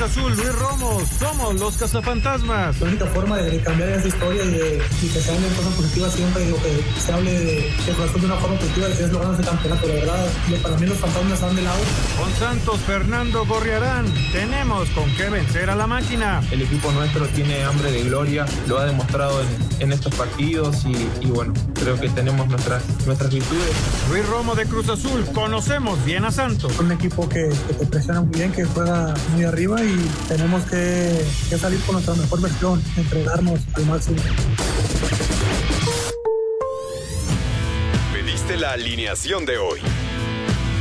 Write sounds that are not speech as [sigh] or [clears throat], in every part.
Azul, Luis Romo, somos los cazafantasmas. La única forma de, cambiar esa historia y, de, que se hable de cosas positivas siempre, y que se hable de, de Cruz de una forma positiva, y que es lograr ese campeonato, la verdad. para mí los fantasmas están de lado. Con Santos, Fernando Gorriarán, tenemos con qué vencer a la máquina. El equipo nuestro tiene hambre de gloria, lo ha demostrado en, en estos partidos y, y, bueno, creo que tenemos nuestras, nuestras virtudes. Luis Romo de Cruz Azul, conocemos bien a Santos. Un equipo que, que te presiona muy bien, que juega muy arriba y tenemos que, que salir con nuestra mejor versión, entregarnos al máximo. Pediste la alineación de hoy.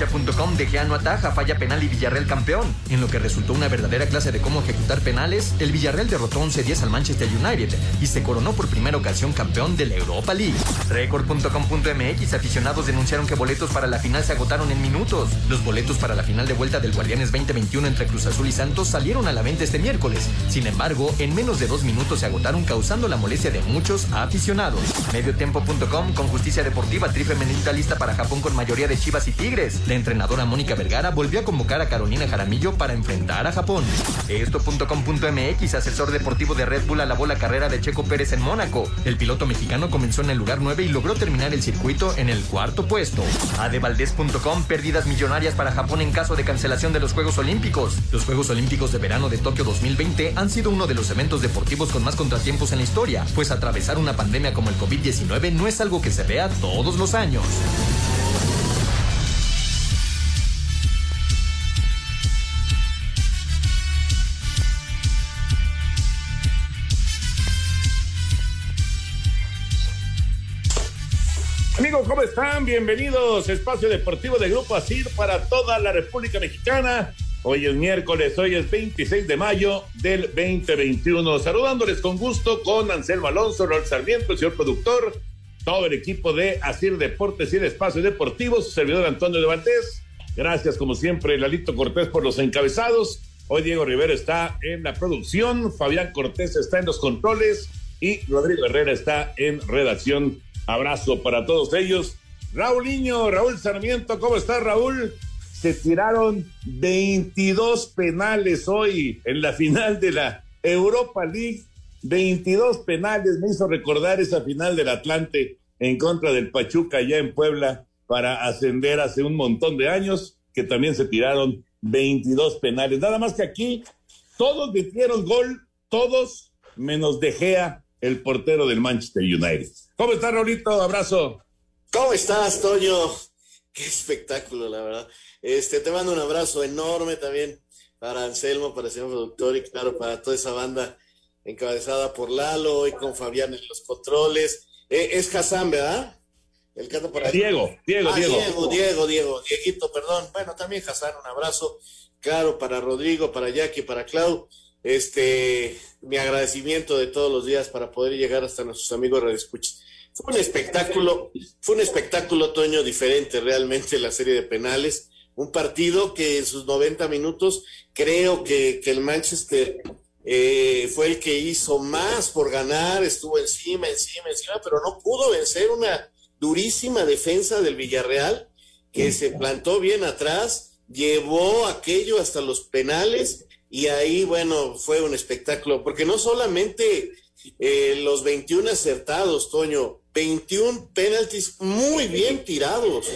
Cancha.com de ataja, falla penal y Villarreal campeón. En lo que resultó una verdadera clase de cómo ejecutar penales, el Villarreal derrotó 11-10 al Manchester United y se coronó por primera ocasión campeón de la Europa League. Record.com.mx aficionados denunciaron que boletos para la final se agotaron en minutos. Los boletos para la final de vuelta del Guardianes 2021 entre Cruz Azul y Santos salieron a la venta este miércoles. Sin embargo, en menos de dos minutos se agotaron causando la molestia de muchos aficionados. Mediotiempo.com con justicia deportiva, tri femenina lista para Japón con mayoría de Chivas y Tigres. La entrenadora Mónica Vergara volvió a convocar a Carolina Jaramillo para enfrentar a Japón. Esto.com.mx, asesor deportivo de Red Bull alabó la carrera de Checo Pérez en Mónaco. El piloto mexicano comenzó en el lugar 9 y logró terminar el circuito en el cuarto puesto. Adevaldez.com, pérdidas millonarias para Japón en caso de cancelación de los Juegos Olímpicos. Los Juegos Olímpicos de verano de Tokio 2020 han sido uno de los eventos deportivos con más contratiempos en la historia, pues atravesar una pandemia como el COVID-19 no es algo que se vea todos los años. Amigos, ¿cómo están? Bienvenidos. Espacio Deportivo de Grupo ASIR para toda la República Mexicana. Hoy es miércoles, hoy es 26 de mayo del 2021. Saludándoles con gusto con Anselmo Alonso, Raúl Sarmiento, el señor productor, todo el equipo de ASIR Deportes y el Espacio Deportivo, su servidor Antonio de Valdés. Gracias, como siempre, Lalito Cortés por los encabezados. Hoy Diego Rivera está en la producción, Fabián Cortés está en los controles y Rodrigo Herrera está en redacción Abrazo para todos ellos. Raúl Niño, Raúl Sarmiento, ¿cómo está Raúl? Se tiraron 22 penales hoy en la final de la Europa League. 22 penales, me hizo recordar esa final del Atlante en contra del Pachuca allá en Puebla para ascender hace un montón de años, que también se tiraron 22 penales. Nada más que aquí todos metieron gol, todos menos De Gea, el portero del Manchester United. ¿Cómo estás, Raulito? Abrazo. ¿Cómo estás, Toño? Qué espectáculo, la verdad. Este, te mando un abrazo enorme también para Anselmo, para el señor productor y claro, para toda esa banda encabezada por Lalo y con Fabián en los controles. Eh, es Hassan, ¿verdad? El canto por ahí. Diego, Diego, ah, Diego. Diego, Diego, Diego, Dieguito, perdón. Bueno, también Hassan, un abrazo. Claro, para Rodrigo, para Jackie, para Clau. Este, mi agradecimiento de todos los días para poder llegar hasta nuestros amigos Radio Escucha. Fue un espectáculo, fue un espectáculo, Toño, diferente realmente la serie de penales. Un partido que en sus 90 minutos creo que, que el Manchester eh, fue el que hizo más por ganar, estuvo encima, encima, encima, pero no pudo vencer una durísima defensa del Villarreal que se plantó bien atrás, llevó aquello hasta los penales y ahí, bueno, fue un espectáculo, porque no solamente eh, los 21 acertados, Toño, 21 penaltis muy bien tirados.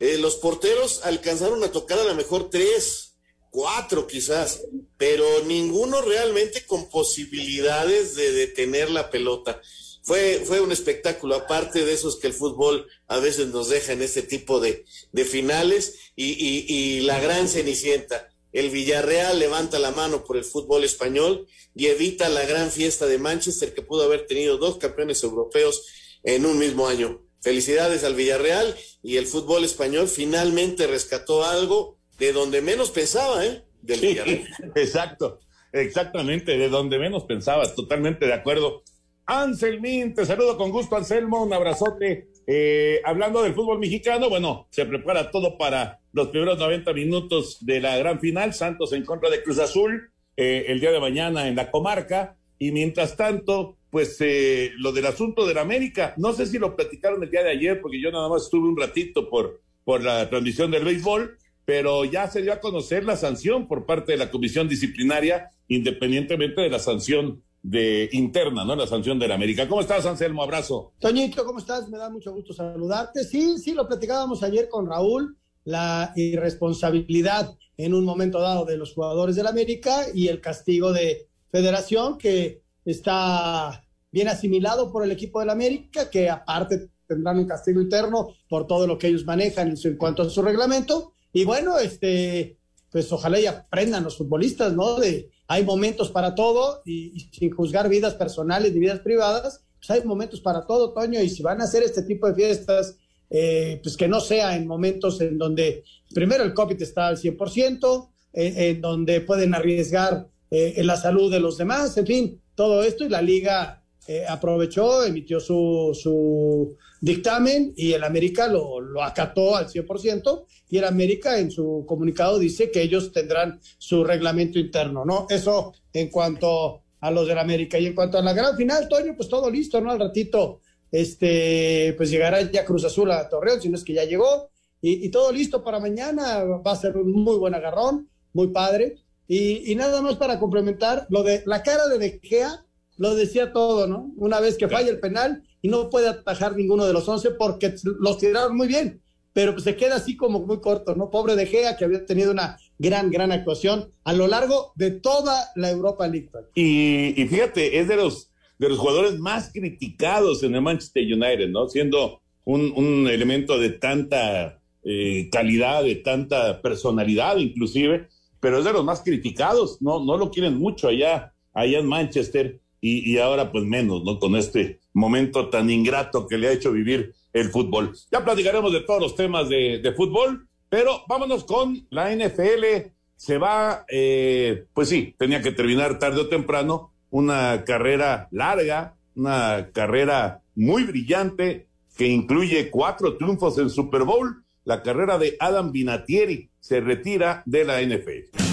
Eh, los porteros alcanzaron a tocar a lo mejor tres, cuatro quizás, pero ninguno realmente con posibilidades de detener la pelota. Fue, fue un espectáculo, aparte de esos que el fútbol a veces nos deja en este tipo de, finales, y la gran cenicienta el Villarreal levanta la mano por el fútbol español y evita la gran fiesta de Manchester que pudo haber tenido dos campeones europeos en un mismo año. felicidades al Villarreal y el fútbol español finalmente rescató algo de donde menos pensaba, ¿eh? Del Villarreal. [laughs] Exacto, exactamente, de donde menos pensaba, totalmente de acuerdo. Anselmín, te saludo con gusto, Anselmo, un abrazote. Eh, hablando del fútbol mexicano, bueno, se prepara todo para los primeros 90 minutos de la gran final, Santos en contra de Cruz Azul, eh, el día de mañana en la comarca, y mientras tanto, pues eh, lo del asunto de la América, no sé si lo platicaron el día de ayer, porque yo nada más estuve un ratito por, por la transmisión del béisbol, pero ya se dio a conocer la sanción por parte de la comisión disciplinaria, independientemente de la sanción de interna, ¿no? La sanción de la América. ¿Cómo estás, Anselmo? Abrazo. Toñito, ¿cómo estás? Me da mucho gusto saludarte. Sí, sí, lo platicábamos ayer con Raúl, la irresponsabilidad en un momento dado de los jugadores del América y el castigo de Federación que está bien asimilado por el equipo del América, que aparte tendrán un castigo interno por todo lo que ellos manejan en, cuanto a su reglamento. Y bueno, este, pues ojalá y aprendan los futbolistas, ¿no? De, hay momentos para todo y, sin juzgar vidas personales y vidas privadas, pues hay momentos para todo, Toño, y si van a hacer este tipo de fiestas, eh, pues que no sea en momentos en donde primero el COVID está al 100%, eh, en donde pueden arriesgar eh, la salud de los demás, en fin, todo esto y la liga eh, aprovechó, emitió su, su, dictamen y el América lo, lo acató al 100% y el América en su comunicado dice que ellos tendrán su reglamento interno, ¿no? Eso en cuanto a los del América y en cuanto a la gran final, Toño, pues todo listo, ¿no? Al ratito, este, pues llegará ya Cruz Azul a Torreón, si no es que ya llegó y, todo listo para mañana, va a ser un muy buen agarrón, muy padre. Y, y, nada más para complementar, lo de la cara de De Gea lo decía todo, ¿no? Una vez que falla el penal y no puede atajar ninguno de los once porque los tiraron muy bien, pero pues se queda así como muy corto, ¿no? Pobre De Gea que había tenido una gran, gran actuación a lo largo de toda la Europa League. Y, y fíjate, es de los, de los jugadores más criticados en el Manchester United, ¿no? Siendo un, un elemento de tanta eh, calidad, de tanta personalidad inclusive, pero es de los más criticados, no, no lo quieren mucho allá, allá en Manchester y, y, ahora pues menos, ¿no? Con este momento tan ingrato que le ha hecho vivir el fútbol. Ya platicaremos de todos los temas de, fútbol, pero vámonos con la NFL. Se va, eh, pues sí, tenía que terminar tarde o temprano una carrera larga, una carrera muy brillante que incluye cuatro triunfos en Super Bowl. La carrera de Adam Vinatieri se retira de la NFL.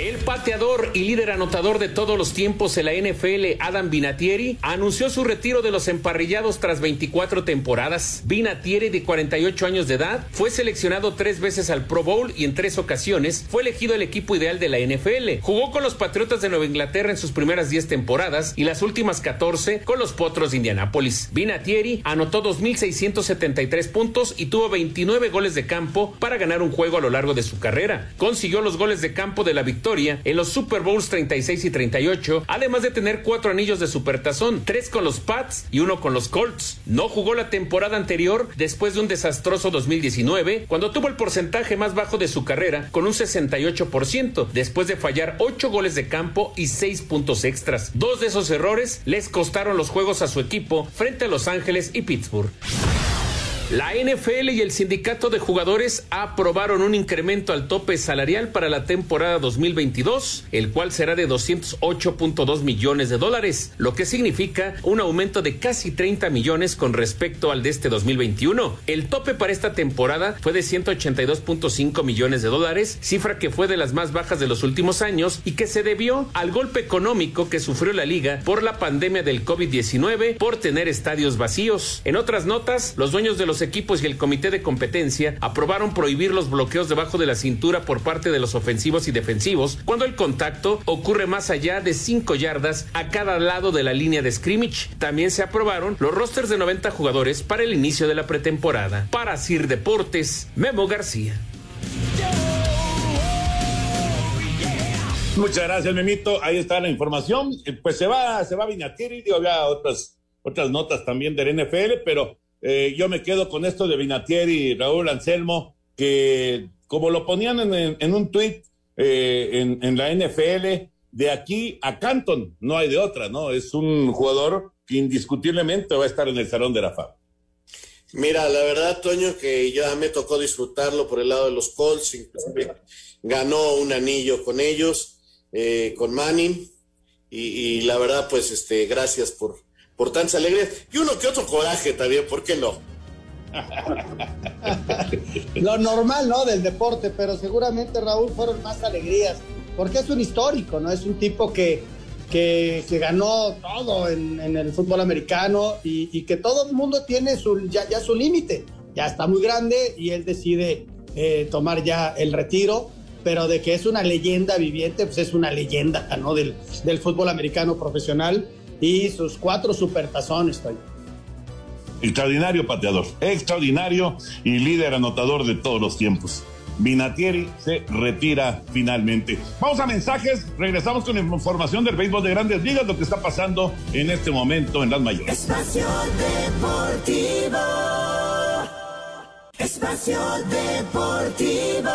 El pateador y líder anotador de todos los tiempos en la NFL, Adam Vinatieri, anunció su retiro de los emparrillados tras 24 temporadas. Vinatieri, de 48 años de edad, fue seleccionado tres veces al Pro Bowl y en tres ocasiones fue elegido el equipo ideal de la NFL. Jugó con los Patriotas de Nueva Inglaterra en sus primeras 10 temporadas y las últimas 14 con los Potros de Indianápolis. Vinatieri anotó 2.673 puntos y tuvo 29 goles de campo para ganar un juego a lo largo de su carrera. Consiguió los goles de campo de la victoria en los Super Bowls 36 y 38, además de tener cuatro anillos de supertazón, tres con los Pats y uno con los Colts. No jugó la temporada anterior después de un desastroso 2019, cuando tuvo el porcentaje más bajo de su carrera, con un 68%, después de fallar ocho goles de campo y seis puntos extras. Dos de esos errores les costaron los juegos a su equipo frente a Los Ángeles y Pittsburgh. La NFL y el sindicato de jugadores aprobaron un incremento al tope salarial para la temporada 2022, el cual será de 208.2 millones de dólares, lo que significa un aumento de casi 30 millones con respecto al de este 2021. El tope para esta temporada fue de 182.5 millones de dólares, cifra que fue de las más bajas de los últimos años y que se debió al golpe económico que sufrió la liga por la pandemia del COVID-19 por tener estadios vacíos. En otras notas, los dueños de los equipos y el comité de competencia aprobaron prohibir los bloqueos debajo de la cintura por parte de los ofensivos y defensivos cuando el contacto ocurre más allá de 5 yardas a cada lado de la línea de scrimmage. También se aprobaron los rosters de 90 jugadores para el inicio de la pretemporada. Para Sir Deportes, Memo García. Muchas gracias, Memito. Ahí está la información. Pues se va, se va Vinatieri, digo, había otras, otras notas también del NFL, pero eh, yo me quedo con esto de Vinatieri y Raúl Anselmo, que como lo ponían en, un tuit eh, en, la NFL, de aquí a Canton, no hay de otra, ¿no? Es un jugador que indiscutiblemente va a estar en el Salón de la Fama. Mira, la verdad, Toño, que ya me tocó disfrutarlo por el lado de los Colts, inclusive ganó un anillo con ellos, eh, con Manning, y, la verdad, pues, este, gracias por, por tantas alegrías. Y uno que otro coraje también, ¿por qué no? [laughs] Lo normal, ¿no? Del deporte, pero seguramente, Raúl, fueron más alegrías, porque es un histórico, ¿no? Es un tipo que, que, ganó todo en, el fútbol americano y, que todo el mundo tiene su, ya, ya su límite. Ya está muy grande y él decide eh, tomar ya el retiro pero de que es una leyenda viviente, pues es una leyenda, ¿no? Del, del fútbol americano profesional y sus cuatro supertazones, Extraordinario pateador, extraordinario y líder anotador de todos los tiempos. Vinatieri se retira finalmente. Vamos a mensajes, regresamos con información del béisbol de grandes ligas, lo que está pasando en este momento en las mayores. Espacio Deportivo. Espacio Deportivo.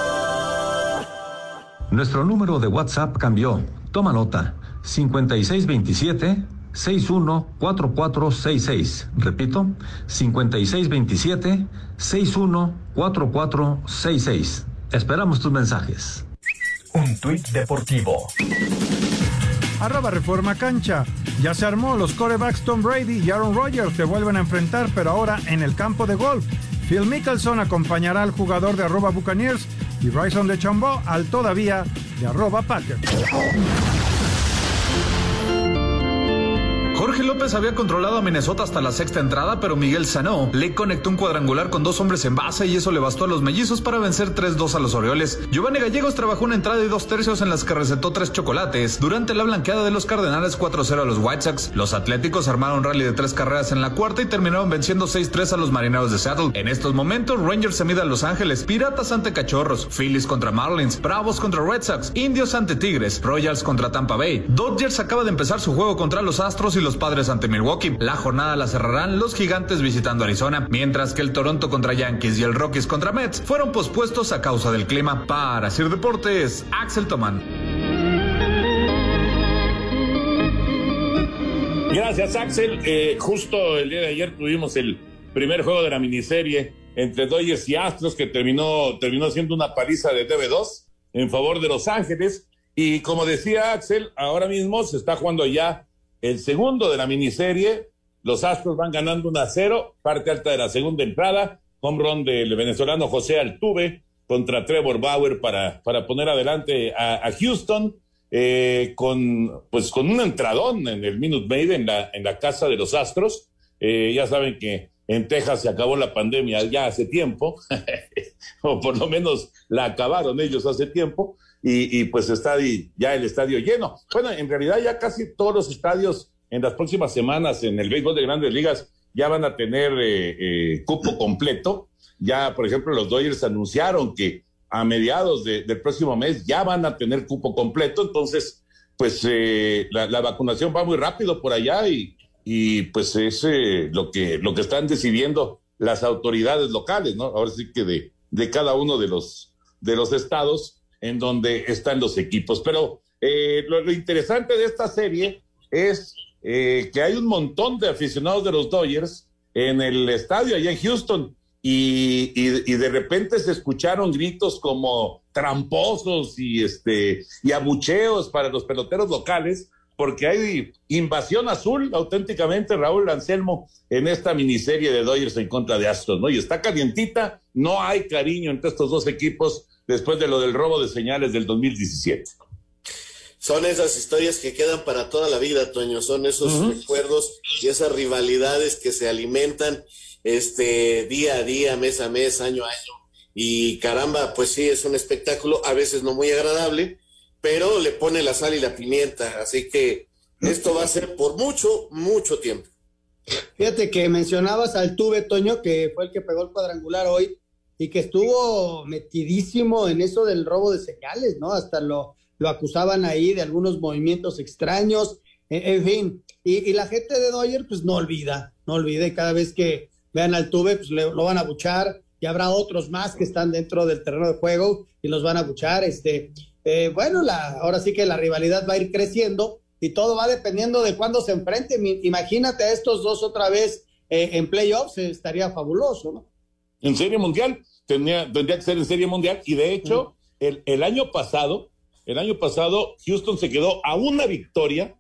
Nuestro número de WhatsApp cambió. Toma nota. 5627 614466. Repito, 5627 614466. Esperamos tus mensajes. Un tuit deportivo. Arroba Reforma Cancha. Ya se armó. Los corebacks Tom Brady y Aaron Rodgers se vuelven a enfrentar, pero ahora en el campo de golf. Phil Mickelson acompañará al jugador de arroba Buccaneers y Bryson de Chambó al todavía de arroba Packers. Jorge López había controlado a Minnesota hasta la sexta entrada, pero Miguel Sanó le conectó un cuadrangular con dos hombres en base y eso le bastó a los mellizos para vencer 3-2 a los Orioles. Giovanni Gallegos trabajó una entrada y dos tercios en las que recetó tres chocolates durante la blanqueada de los Cardenales 4-0 a los White Sox. Los Atléticos armaron rally de tres carreras en la cuarta y terminaron venciendo 6-3 a los Marineros de Seattle. En estos momentos, Rangers se mide a Los Ángeles, Piratas ante Cachorros, Phillies contra Marlins, Bravos contra Red Sox, Indios ante Tigres, Royals contra Tampa Bay. Dodgers acaba de empezar su juego contra los Astros y los Padres ante Milwaukee. La jornada la cerrarán los Gigantes visitando Arizona, mientras que el Toronto contra Yankees y el Rockies contra Mets fueron pospuestos a causa del clima. Para Sir Deportes, Axel Tomán. Gracias, Axel. Eh, justo el día de ayer tuvimos el primer juego de la miniserie entre Dodgers y Astros, que terminó, terminó siendo una paliza de TV2 en favor de Los Ángeles. Y como decía Axel, ahora mismo se está jugando ya el segundo de la miniserie. Los Astros van ganando 1 a 0, parte alta de la segunda entrada, home run del venezolano José Altuve contra Trevor Bauer para, para poner adelante a, Houston. Eh, con pues con un entradón en el Minute Maid en la, en la casa de los Astros. Eh, ya saben que en Texas se acabó la pandemia ya hace tiempo, [laughs] o por lo menos la acabaron ellos hace tiempo, y, pues está ya el estadio lleno. Bueno, en realidad ya casi todos los estadios en las próximas semanas en el béisbol de grandes ligas ya van a tener eh, eh, cupo completo. Ya, por ejemplo, los Dodgers anunciaron que a mediados del próximo mes ya van a tener cupo completo. Entonces, pues eh, la, vacunación va muy rápido por allá y, y pues es lo, que, lo que están decidiendo las autoridades locales, ¿no? Ahora sí que de, de cada uno de los, de los estados en donde están los equipos. Pero eh, lo, interesante de esta serie es eh, que hay un montón de aficionados de los Dodgers en el estadio allá en Houston y, y, de repente se escucharon gritos como tramposos y este y abucheos para los peloteros locales porque hay invasión azul auténticamente Raúl Anselmo en esta miniserie de Dodgers en contra de Astros, ¿no? Y está calientita, no hay cariño entre estos dos equipos después de lo del robo de señales del 2017. Son esas historias que quedan para toda la vida, Toño, son esos recuerdos y esas rivalidades que se alimentan este día a día, mes a mes, año a año. Y caramba, pues sí, es un espectáculo a veces no muy agradable, pero le pone la sal y la pimienta, así que esto va a ser por mucho, mucho tiempo. Fíjate que mencionabas al Tuve, Toño, que fue el que pegó el cuadrangular hoy y que estuvo metidísimo en eso del robo de señales, ¿no? Hasta lo, lo acusaban ahí de algunos movimientos extraños, en, fin. Y, la gente de Doyer, pues no olvida, no olvide, cada vez que vean al Tuve, pues lo van a buchar, y habrá otros más que están dentro del terreno de juego y los van a buchar. Este, eh, bueno, la, ahora sí que la rivalidad va a ir creciendo, y todo va dependiendo de cuándo se enfrenten. Imagínate a estos dos otra vez eh, en playoffs, estaría fabuloso, ¿no? En Serie Mundial, tendría, tendría que ser en Serie Mundial, y de hecho, el, el año pasado, el año pasado, Houston se quedó a una victoria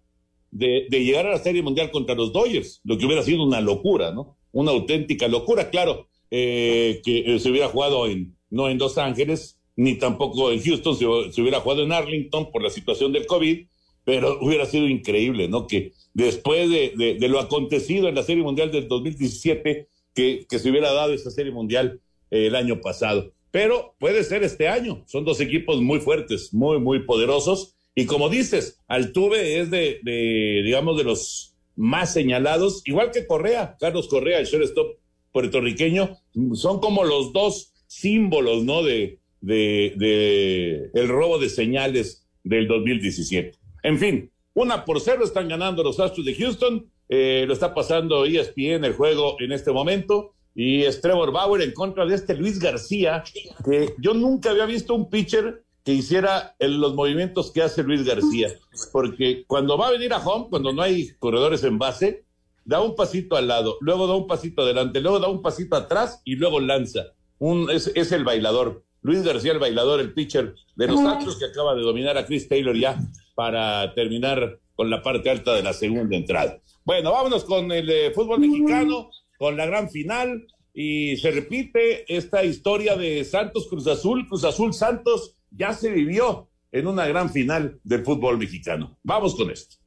de, de, llegar a la Serie Mundial contra los Dodgers, lo que hubiera sido una locura, ¿no? Una auténtica locura, claro, eh, que se hubiera jugado en, no en Los Ángeles, ni tampoco en Houston, se, se, hubiera jugado en Arlington por la situación del COVID, pero hubiera sido increíble, ¿no? Que después de, de, de lo acontecido en la Serie Mundial del 2017, que, se hubiera dado esa Serie Mundial eh, el año pasado. Pero puede ser este año, son dos equipos muy fuertes, muy, muy poderosos, y como dices, Altuve es de, de digamos, de los más señalados, igual que Correa, Carlos Correa, el shortstop puertorriqueño, son como los dos símbolos, ¿no? De, de, de el robo de señales del 2017. En fin, una por cero están ganando los Astros de Houston, eh, lo está pasando ESPN el juego en este momento, y es Trevor Bauer en contra de este Luis García, que yo nunca había visto un pitcher que hiciera los movimientos que hace Luis García, porque cuando va a venir a home, cuando no hay corredores en base, da un pasito al lado, luego da un pasito adelante, luego da un pasito atrás y luego lanza. Es, es el bailador. Luis García, el bailador, el pitcher de los Astros que acaba de dominar a Chris Taylor ya para terminar con la parte alta de la segunda entrada. Bueno, vámonos con el eh, fútbol mexicano, con la gran final y se repite esta historia de Santos Cruz Azul, Cruz Azul Santos ya se vivió en una gran final del fútbol mexicano. Vamos con esto.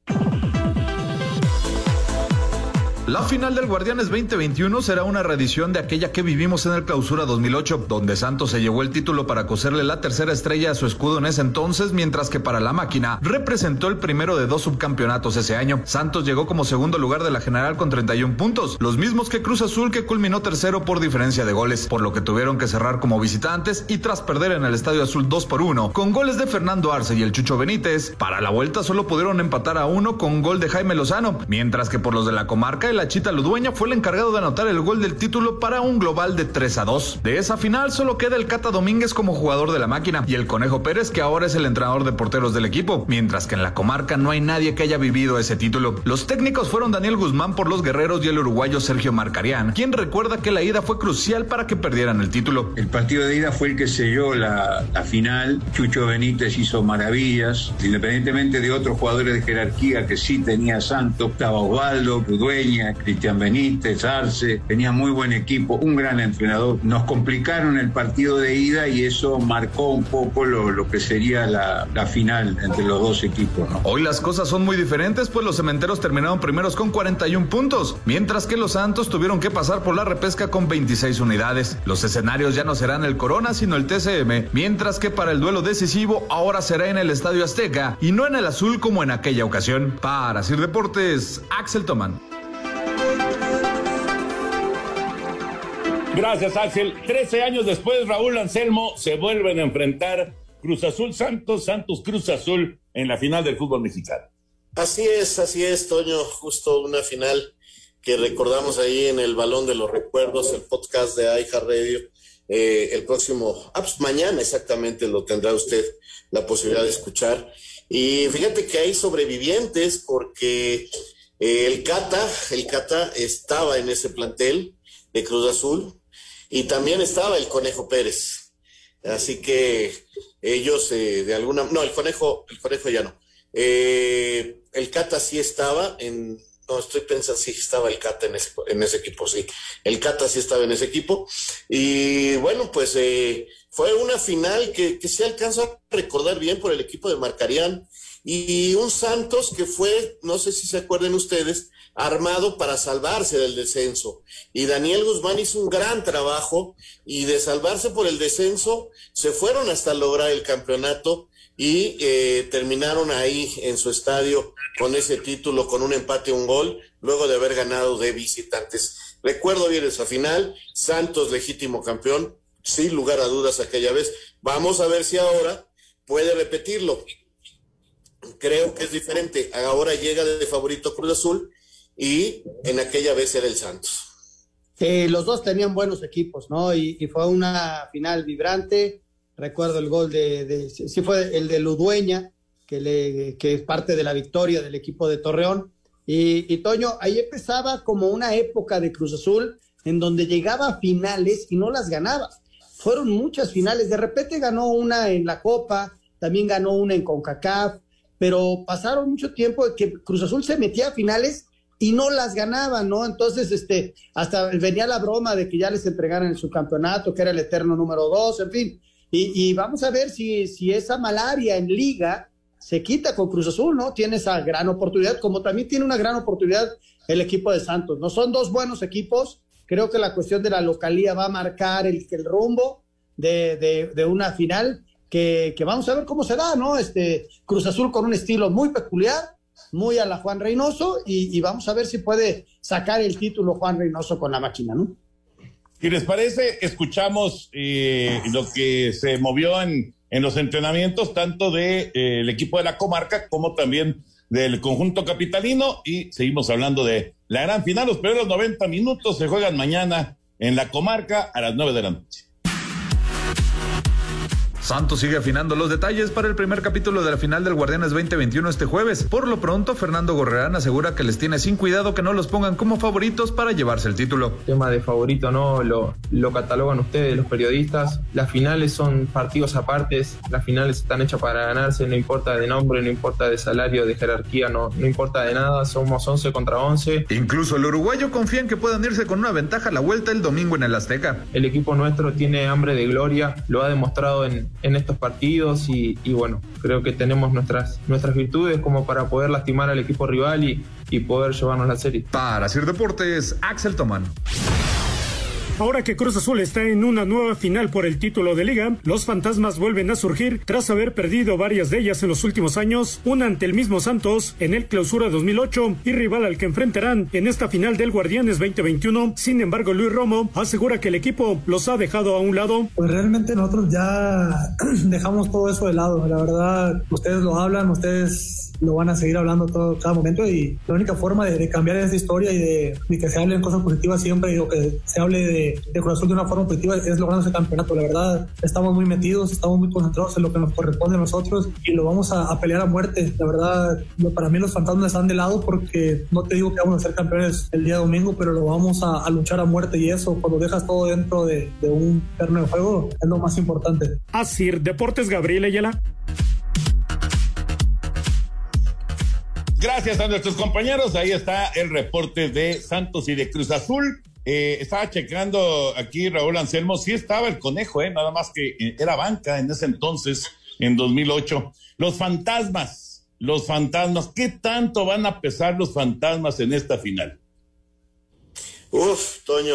La final del Guardianes 2021 será una reedición de aquella que vivimos en el Clausura 2008, donde Santos se llevó el título para coserle la tercera estrella a su escudo en ese entonces, mientras que para la máquina representó el primero de dos subcampeonatos ese año. Santos llegó como segundo lugar de la general con 31 puntos, los mismos que Cruz Azul que culminó tercero por diferencia de goles, por lo que tuvieron que cerrar como visitantes y tras perder en el Estadio Azul 2 por 1, con goles de Fernando Arce y el Chucho Benítez, para la vuelta solo pudieron empatar a uno con gol de Jaime Lozano, mientras que por los de la comarca el la Chita Ludueña fue el encargado de anotar el gol del título para un global de 3 a 2. De esa final solo queda el Cata Domínguez como jugador de la máquina y el Conejo Pérez que ahora es el entrenador de porteros del equipo, mientras que en la comarca no hay nadie que haya vivido ese título. Los técnicos fueron Daniel Guzmán por los guerreros y el uruguayo Sergio Marcarián, quien recuerda que la ida fue crucial para que perdieran el título. El partido de ida fue el que selló la, la final. Chucho Benítez hizo maravillas, independientemente de otros jugadores de jerarquía que sí tenía Santos, estaba Osvaldo, Ludueña, Cristian Benítez, Arce, tenía muy buen equipo, un gran entrenador. Nos complicaron el partido de ida y eso marcó un poco lo, que sería la, la, final entre los dos equipos. ¿no? Hoy las cosas son muy diferentes, pues los cementeros terminaron primeros con 41 puntos, mientras que los Santos tuvieron que pasar por la repesca con 26 unidades. Los escenarios ya no serán el Corona, sino el TCM, mientras que para el duelo decisivo ahora será en el Estadio Azteca y no en el Azul como en aquella ocasión. Para Sir Deportes, Axel Toman. Gracias, Axel. Trece años después, Raúl Anselmo se vuelven a enfrentar Cruz Azul Santos, Santos Cruz Azul en la final del fútbol mexicano. Así es, así es, Toño. Justo una final que recordamos ahí en el Balón de los Recuerdos, el podcast de Aija Radio. Eh, el próximo, ah, pues mañana exactamente lo tendrá usted la posibilidad de escuchar. Y fíjate que hay sobrevivientes porque eh, el Cata, el Cata estaba en ese plantel de Cruz Azul, y también estaba el Conejo Pérez. Así que ellos eh, de alguna no el conejo el conejo ya no. Eh, el Cata sí estaba en no estoy pensando sí estaba el Cata en ese, en ese equipo sí. El Cata sí estaba en ese equipo. Y bueno pues eh, fue una final que, que se alcanza a recordar bien por el equipo de Marcarían y un Santos que fue no sé si se acuerden ustedes armado para salvarse del descenso. Y Daniel Guzmán hizo un gran trabajo y de salvarse por el descenso se fueron hasta lograr el campeonato y eh, terminaron ahí en su estadio con ese título, con un empate, un gol, luego de haber ganado de visitantes. Recuerdo bien esa final, Santos legítimo campeón, sin lugar a dudas aquella vez. Vamos a ver si ahora puede repetirlo. Creo que es diferente. Ahora llega de favorito Cruz Azul y en aquella vez era el Santos. Los dos tenían buenos equipos, ¿no? Y, y, fue una final vibrante. Recuerdo el gol de, de sí fue el de Ludueña, que, le, es parte de la victoria del equipo de Torreón. Y, y, Toño, ahí empezaba como una época de Cruz Azul en donde llegaba a finales y no las ganaba. Fueron muchas finales. De repente ganó una en la Copa, también ganó una en CONCACAF, pero pasaron mucho tiempo que Cruz Azul se metía a finales y no las ganaba, ¿no? Entonces, este, hasta venía la broma de que ya les entregaran el subcampeonato, que era el eterno número dos, en fin. Y, y vamos a ver si, si esa malaria en liga se quita con Cruz Azul, ¿no? Tiene esa gran oportunidad, como también tiene una gran oportunidad el equipo de Santos. No son dos buenos equipos, creo que la cuestión de la localía va a marcar el, el rumbo de, de, de una final que, que, vamos a ver cómo se da, ¿no? Este Cruz Azul con un estilo muy peculiar, muy a la Juan Reynoso, y, vamos a ver si puede sacar el título Juan Reynoso con la máquina, ¿no? Si les parece, escuchamos eh, lo que se movió en, en los entrenamientos, tanto del de, eh, equipo de la comarca como también del conjunto capitalino, y seguimos hablando de la gran final. Los primeros 90 minutos se juegan mañana en la comarca a las 9 de la noche. Santos sigue afinando los detalles para el primer capítulo de la final del Guardianes 2021 este jueves. Por lo pronto, Fernando Gorrerán asegura que les tiene sin cuidado que no los pongan como favoritos para llevarse el título. Tema de favorito no lo, lo catalogan ustedes, los periodistas. Las finales son partidos apartes, las finales están hechas para ganarse, no importa de nombre, no importa de salario, de jerarquía, no, no importa de nada, somos 11 contra 11. Incluso el uruguayo confía en que puedan irse con una ventaja a la vuelta el domingo en el Azteca. El equipo nuestro tiene hambre de gloria, lo ha demostrado en, en estos partidos y, bueno, creo que tenemos nuestras, nuestras virtudes como para poder lastimar al equipo rival y, y poder llevarnos la serie. Para Sir Deportes, Axel Tomán. Ahora que Cruz Azul está en una nueva final por el título de liga, los fantasmas vuelven a surgir tras haber perdido varias de ellas en los últimos años, una ante el mismo Santos en el clausura 2008 y rival al que enfrentarán en esta final del Guardianes 2021. Sin embargo, Luis Romo asegura que el equipo los ha dejado a un lado. Pues realmente nosotros ya [clears throat] dejamos todo eso de lado. La verdad, ustedes lo hablan, ustedes lo van a seguir hablando todo cada momento y la única forma de, cambiar esa historia y de, de, que se hable en cosas positivas siempre y que se hable de, de Cruz Azul de una forma positiva es logrando ese campeonato. La verdad, estamos muy metidos, estamos muy concentrados en lo que nos corresponde a nosotros y lo vamos a, a pelear a muerte. La verdad, para mí los fantasmas están de lado porque no te digo que vamos a ser campeones el día domingo, pero lo vamos a, a luchar a muerte y eso, cuando dejas todo dentro de, de un terreno de juego, es lo más importante. Así, Deportes Gabriel Ayala. Gracias a nuestros compañeros. Ahí está el reporte de Santos y de Cruz Azul. Eh, estaba checando aquí Raúl Anselmo. Sí estaba el conejo, eh, nada más que eh, era banca en ese entonces, en 2008. Los fantasmas, los fantasmas. ¿Qué tanto van a pesar los fantasmas en esta final? Uf, Toño,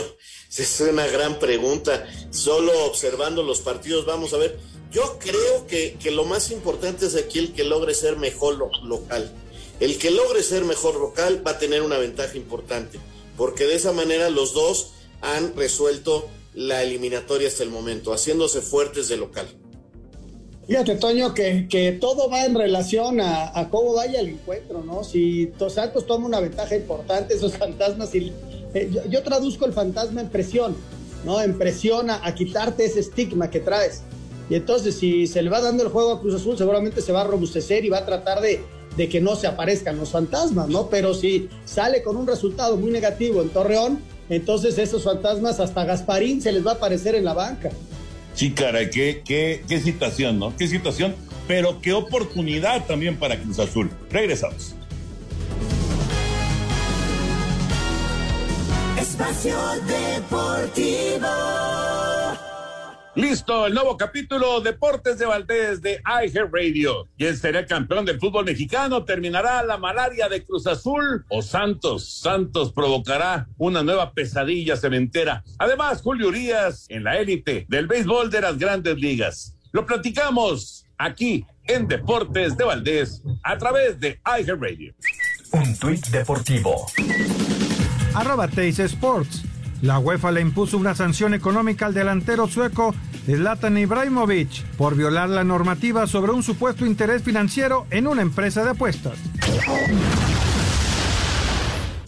es una gran pregunta. Solo observando los partidos, vamos a ver. Yo creo que, que lo más importante es aquí el que logre ser mejor lo, local. El que logre ser mejor local va a tener una ventaja importante, porque de esa manera los dos han resuelto la eliminatoria hasta el momento, haciéndose fuertes de local. Fíjate, Toño, que, que todo va en relación a, cómo vaya el encuentro, ¿no? Si Santos toma una ventaja importante, esos fantasmas, y, eh, yo, yo, traduzco el fantasma en presión, ¿no? En presión a, a quitarte ese estigma que traes. Y entonces, si se le va dando el juego a Cruz Azul, seguramente se va a robustecer y va a tratar de, de que no se aparezcan los fantasmas, ¿no? Pero si sale con un resultado muy negativo en Torreón, entonces esos fantasmas hasta Gasparín se les va a aparecer en la banca. Sí, caray, qué, qué, qué situación, ¿no? Qué situación, pero qué oportunidad también para Cruz Azul. Regresamos. Espacio Deportivo. Listo, el nuevo capítulo Deportes de Valdés de iHeart Radio. ¿Quién será campeón del fútbol mexicano? ¿Terminará la malaria de Cruz Azul o Santos? Santos provocará una nueva pesadilla cementera. Además, Julio Urias en la élite del béisbol de las grandes ligas. Lo platicamos aquí en Deportes de Valdés a través de iHeart Radio. Un tuit deportivo. Arroba Sports. La UEFA le impuso una sanción económica al delantero sueco Zlatan Ibrahimovic por violar la normativa sobre un supuesto interés financiero en una empresa de apuestas.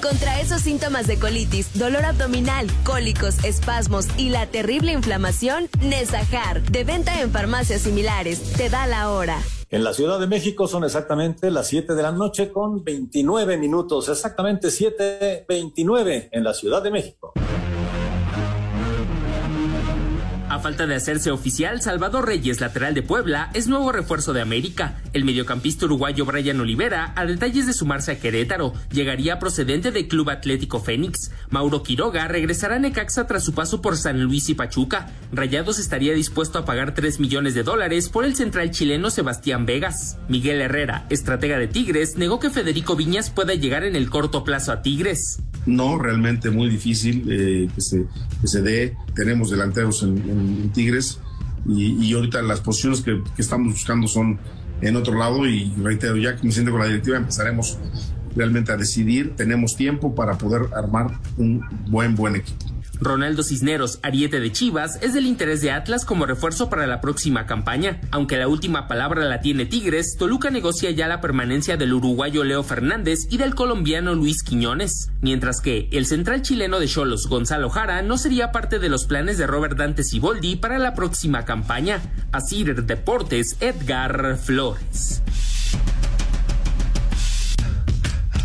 Contra esos síntomas de colitis, dolor abdominal, cólicos, espasmos y la terrible inflamación, Nesajar, de venta en farmacias similares, te da la hora. En la Ciudad de México son exactamente las 7 de la noche con 29 minutos, exactamente 7.29 en la Ciudad de México. A falta de hacerse oficial, Salvador Reyes, lateral de Puebla, es nuevo refuerzo de América. El mediocampista uruguayo Brian Olivera, a detalles de sumarse a Querétaro, llegaría procedente del Club Atlético Fénix. Mauro Quiroga regresará a Necaxa tras su paso por San Luis y Pachuca. Rayados estaría dispuesto a pagar 3 millones de dólares por el central chileno Sebastián Vegas. Miguel Herrera, estratega de Tigres, negó que Federico Viñas pueda llegar en el corto plazo a Tigres. No, realmente muy difícil eh, que, se, que se dé. Tenemos delanteros en, Tigres y, y, ahorita las posiciones que, que, estamos buscando son en otro lado y reitero, ya que me siento con la directiva empezaremos realmente a decidir. Tenemos tiempo para poder armar un buen, buen equipo. Ronaldo Cisneros, ariete de Chivas, es del interés de Atlas como refuerzo para la próxima campaña. Aunque la última palabra la tiene Tigres, Toluca negocia ya la permanencia del uruguayo Leo Fernández y del colombiano Luis Quiñones. Mientras que el central chileno de Cholos, Gonzalo Jara, no sería parte de los planes de Robert Dante Siboldi para la próxima campaña. Así Deportes, Edgar Flores.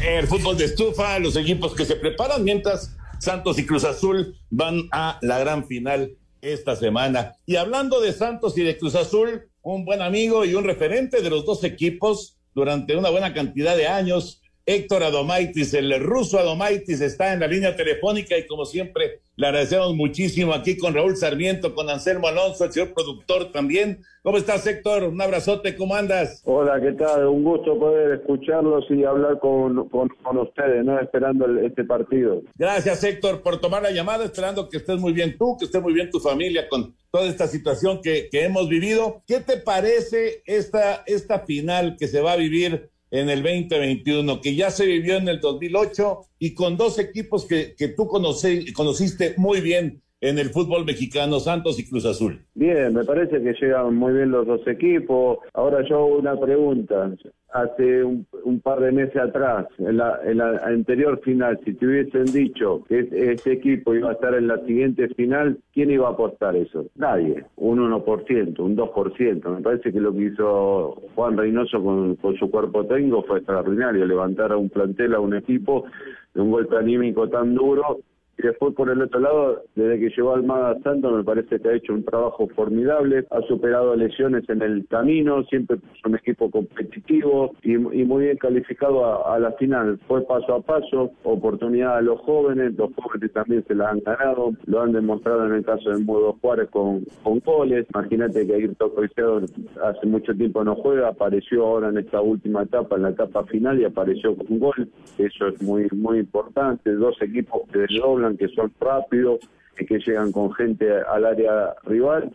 El fútbol de estufa, los equipos que se preparan mientras Santos y Cruz Azul van a la gran final esta semana. Y hablando de Santos y de Cruz Azul, un buen amigo y un referente de los dos equipos durante una buena cantidad de años, Héctor Adomaitis, el ruso Adomaitis, está en la línea telefónica y como siempre le agradecemos muchísimo aquí con Raúl Sarmiento, con Anselmo Alonso, el señor productor también. ¿Cómo estás, Héctor? Un abrazote, ¿cómo andas? Hola, ¿qué tal? Un gusto poder escucharlos y hablar con, con, con ustedes, ¿no? Esperando el, este partido. Gracias, Héctor, por tomar la llamada, esperando que estés muy bien tú, que esté muy bien tu familia con toda esta situación que, que hemos vivido. ¿Qué te parece esta, esta final que se va a vivir en el 2021, que ya se vivió en el 2008 y con dos equipos que, que tú conocí, conociste muy bien en el fútbol mexicano, Santos y Cruz Azul. Bien, me parece que llegan muy bien los dos equipos. Ahora yo una pregunta. Hace un, un par de meses atrás, en la, en la, anterior final, si te hubiesen dicho que ese equipo iba a estar en la siguiente final, ¿quién iba a apostar eso? Nadie. Un 1%, un 2%. Me parece que lo que hizo Juan Reynoso con, con su cuerpo técnico fue extraordinario, levantar a un plantel, a un equipo de un golpe anímico tan duro y después por el otro lado, desde que llegó Almada Santos me parece que ha hecho un trabajo formidable, ha superado lesiones en el camino, siempre es un equipo competitivo y, muy bien calificado a, a, la final. Fue paso a paso, oportunidad a los jóvenes, los jóvenes también se la han ganado, lo han demostrado en el caso de Modo Juárez con, con goles. Imagínate que Ayrton Coiseo hace mucho tiempo no juega, apareció ahora en esta última etapa, en la etapa final y apareció con un gol. Eso es muy, muy importante. Dos equipos que desdoblan que son rápidos, que llegan con gente al área rival.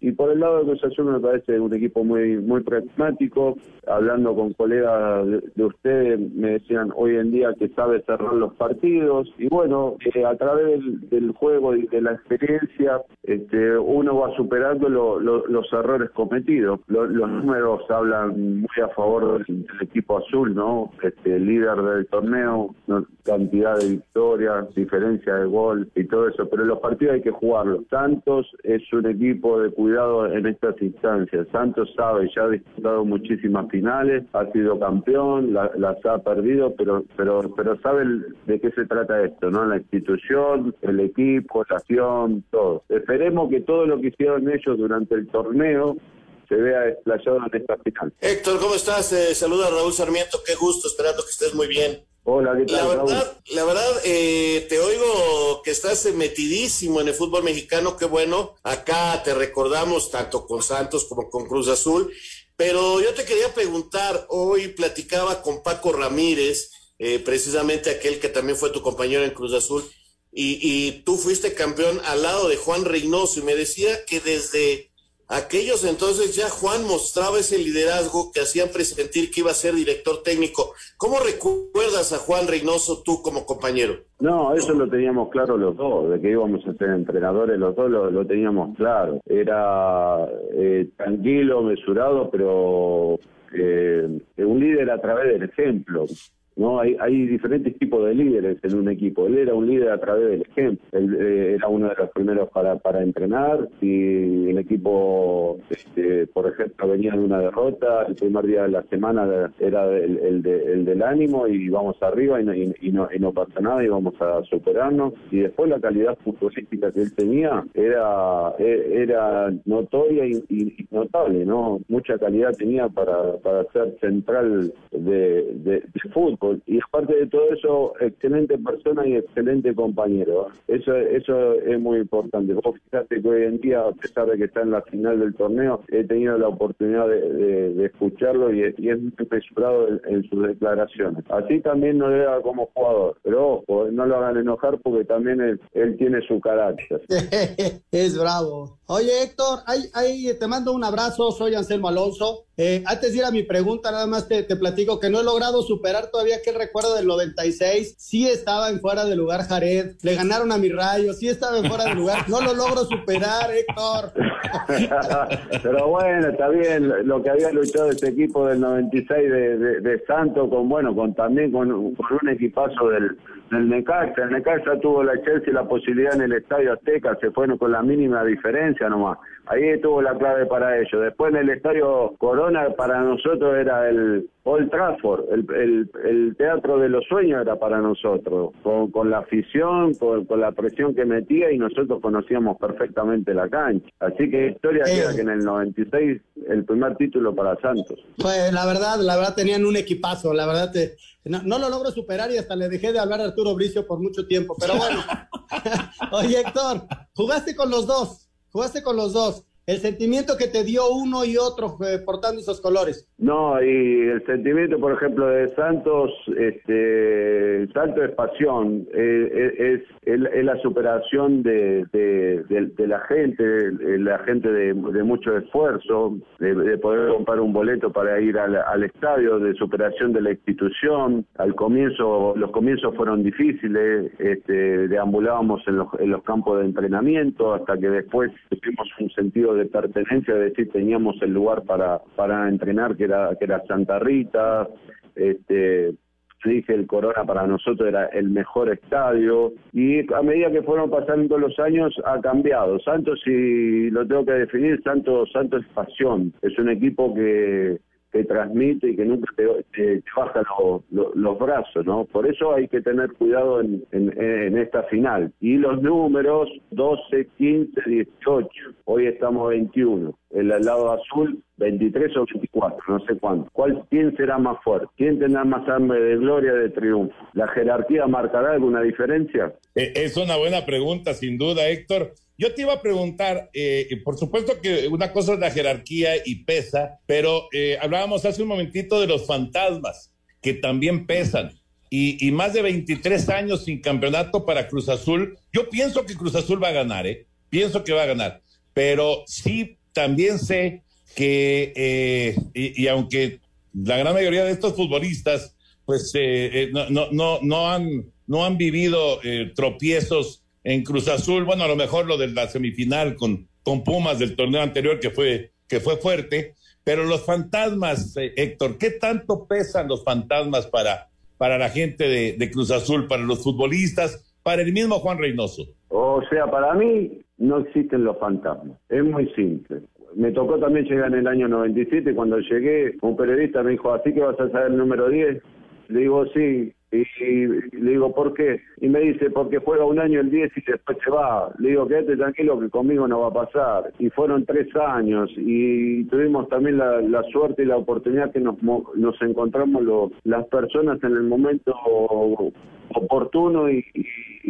Y por el lado de Cruz Azul me parece un equipo muy muy pragmático. Hablando con colegas de, de, ustedes, me decían hoy en día que sabe cerrar los partidos. Y bueno, eh, a través del, juego y de la experiencia, este, uno va superando lo, lo, los errores cometidos. Lo, los números hablan muy a favor del, equipo azul, ¿no? Este, líder del torneo, cantidad de victorias, diferencia de gol y todo eso. Pero los partidos hay que jugarlos. Santos es un equipo de cuidado en estas instancias. Santos sabe, ya ha disputado muchísimas finales, ha sido campeón, la, las ha perdido, pero pero pero sabe de qué se trata esto, ¿no? La institución, el equipo, la acción, todo. Esperemos que todo lo que hicieron ellos durante el torneo se vea desplayado en esta final. Héctor, ¿cómo estás? Eh, saluda Raúl Sarmiento, qué gusto, esperando que estés muy bien. Hola, ¿qué tal, la verdad, la verdad eh, te oigo que estás metidísimo en el fútbol mexicano, qué bueno. Acá te recordamos tanto con Santos como con Cruz Azul. Pero yo te quería preguntar, hoy platicaba con Paco Ramírez, eh, precisamente aquel que también fue tu compañero en Cruz Azul, y, y tú fuiste campeón al lado de Juan Reynoso, y me decía que desde aquellos entonces ya Juan mostraba ese liderazgo que hacían presentir que iba a ser director técnico. ¿Cómo recuerdas a Juan Reynoso tú como compañero? No, eso lo teníamos claro los dos, de que íbamos a ser entrenadores los dos lo, lo teníamos claro. Era eh, tranquilo, mesurado, pero eh, un líder a través del ejemplo. ¿No? Hay, hay diferentes tipos de líderes en un equipo. Él era un líder a través del ejemplo. Él eh, era uno de los primeros para, para entrenar. Si el equipo, este, por ejemplo, venía de una derrota, el primer día de la semana era el, el, el del ánimo y vamos arriba y no, y, no, y no pasa nada y vamos a superarnos. Y después la calidad futbolística que él tenía era, e, era notoria y, notable, ¿no? Mucha calidad tenía para, para ser central de, de, fútbol. Y aparte de todo eso, excelente persona y excelente compañero. Eso, eso es muy importante. Vos fíjate que hoy en día, a pesar de que está en la final del torneo, he tenido la oportunidad de, escucharlo y, es muy mesurado en, sus declaraciones. Así también no le da como jugador, pero ojo, no lo hagan enojar porque también él, tiene su carácter. [laughs] es bravo. Oye, Héctor, ahí, te mando un abrazo. Soy Anselmo Alonso. Eh, antes de ir a mi pregunta, nada más te, te, platico que no he logrado superar todavía aquel recuerdo del 96. Sí estaba en fuera de lugar Jared. Le ganaron a mi rayo. Sí estaba en fuera de lugar. No lo logro superar, Héctor. [laughs] Pero bueno, está bien. Lo que había luchado este equipo del 96 de, de, de Santos, con bueno, con también con, un equipazo del, del Necaxa. El Necaxa tuvo la Chelsea la posibilidad en el Estadio Azteca. Se fueron con la mínima diferencia nomás. Ahí estuvo la clave para ellos. Después en el Estadio Corona para nosotros era el Old Trafford, el, el, teatro de los sueños era para nosotros, con, con la afición, con, la presión que metía y nosotros conocíamos perfectamente la cancha. Así que historia eh. queda que en el 96 el primer título para Santos. Pues la verdad, la verdad tenían un equipazo, la verdad te, no, no, lo logro superar y hasta le dejé de hablar a Arturo Bricio por mucho tiempo, pero bueno. [laughs] [laughs] Oye Héctor, jugaste con los dos. Jugaste con los dos. El sentimiento que te dio uno y otro eh, portando esos colores. No, y el sentimiento, por ejemplo, de Santos, este, Santos es pasión, eh, eh, es, es, la superación de, de, la gente, la gente de, mucho esfuerzo, de, poder comprar un boleto para ir al, estadio, de superación de la institución. Al comienzo, los comienzos fueron difíciles, este, deambulábamos en los, en los campos de entrenamiento hasta que después tuvimos un sentido de pertenencia, es decir, teníamos el lugar para, para entrenar que era, que era Santa Rita, este dije el Corona para nosotros era el mejor estadio y a medida que fueron pasando los años ha cambiado. Santos, si lo tengo que definir, Santos, Santos es pasión, es un equipo que que transmite y que nunca te, baja los brazos, ¿no? Por eso hay que tener cuidado en, en, esta final. Y los números 12, 15, 18, hoy estamos 21. El lado azul 23 o 24, no sé cuánto. ¿Cuál, ¿Quién será más fuerte? ¿Quién tendrá más hambre de gloria, de triunfo? ¿La jerarquía marcará alguna diferencia? Eh, es una buena pregunta, sin duda, Héctor. Yo te iba a preguntar, eh, por supuesto que una cosa es la jerarquía y pesa, pero eh, hablábamos hace un momentito de los fantasmas, que también pesan. Y, más de 23 años sin campeonato para Cruz Azul. Yo pienso que Cruz Azul va a ganar, ¿eh? Pienso que va a ganar. Pero sí, también sé que, eh, y, aunque la gran mayoría de estos futbolistas, pues no, no, no, no, han, no han vivido tropiezos en Cruz Azul, bueno, a lo mejor lo de la semifinal con, con Pumas del torneo anterior que fue, que fue fuerte, pero los fantasmas, eh, Héctor, ¿qué tanto pesan los fantasmas para, para la gente de, de, Cruz Azul, para los futbolistas, para el mismo Juan Reynoso? O sea, para mí no existen los fantasmas, es muy simple. Me tocó también llegar en el año 97, cuando llegué, un periodista me dijo, ¿así que vas a saber el número 10? Le digo, sí, y, le digo, ¿por qué? Y me dice, porque juega un año el 10 y después se va. Le digo, quédate tranquilo que conmigo no va a pasar. Y fueron tres años y tuvimos también la, suerte y la oportunidad que nos, nos encontramos las personas en el momento oportuno y,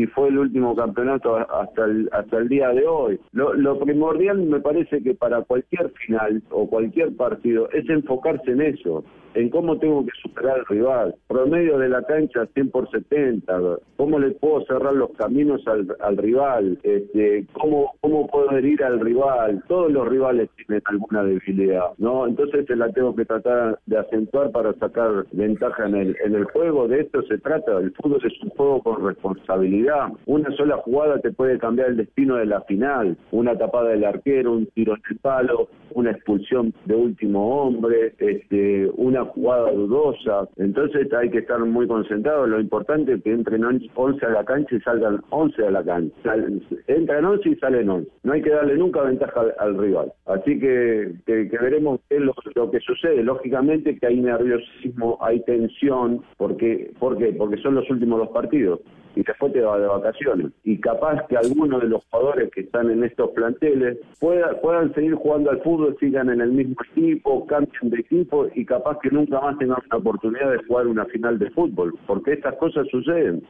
fue el último campeonato hasta el, hasta el día de hoy. Lo, primordial me parece que para cualquier final o cualquier partido es enfocarse en eso en cómo tengo que superar al rival. Promedio de la cancha 100 por 70, cómo le puedo cerrar los caminos al, rival, este, cómo, cómo puedo herir al rival. Todos los rivales tienen alguna debilidad, ¿no? Entonces te la tengo que tratar de acentuar para sacar ventaja en el, en el juego. De esto se trata. El fútbol es un juego con responsabilidad Una sola jugada te puede cambiar el destino de la final. Una tapada del arquero, un tiro en el palo, una expulsión de último hombre, este, una jugada dudosa. Entonces hay que estar muy concentrados. Lo importante es que entren 11 a la cancha y salgan 11 a la cancha. entran 11 y salen 11. No hay que darle nunca ventaja al, rival. Así que, que, veremos qué es lo, lo, que sucede. Lógicamente que hay nerviosismo, hay tensión. porque ¿Por qué? Porque son los últimos dos partidos y después te va de vacaciones. Y capaz que algunos de los jugadores que están en estos planteles puedan seguir jugando al fútbol, sigan en el mismo equipo, cambien de equipo y capaz que nunca más tengan la oportunidad de jugar una final de fútbol, porque estas cosas suceden.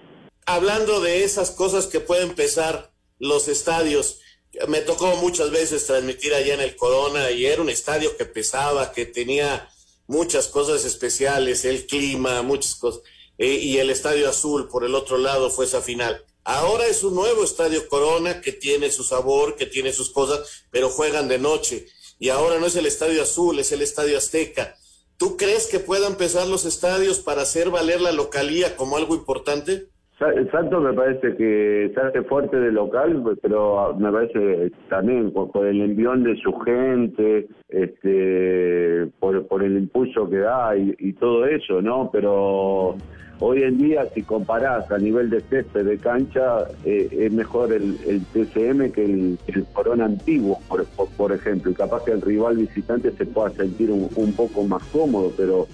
Hablando de esas cosas que pueden pesar los estadios, me tocó muchas veces transmitir allá en el Corona y era un estadio que pesaba, que tenía muchas cosas especiales, el clima, muchas cosas. Eh, y el Estadio Azul por el otro lado fue esa final. Ahora es un nuevo Estadio Corona que tiene su sabor, que tiene sus cosas, pero juegan de noche. Y ahora no es el Estadio Azul, es el Estadio Azteca. ¿Tú crees que puedan empezar los estadios para hacer valer la localía como algo importante? Santos me parece que se fuerte de local, pero me parece también por, el envión de su gente, este, por, el impulso que da y todo eso, ¿no? Pero Hoy en día, si comparás a nivel de césped de cancha, eh, es mejor el, TCM que el, Corona antiguo, por, ejemplo, y capaz que el rival visitante se pueda sentir un, poco más cómodo, pero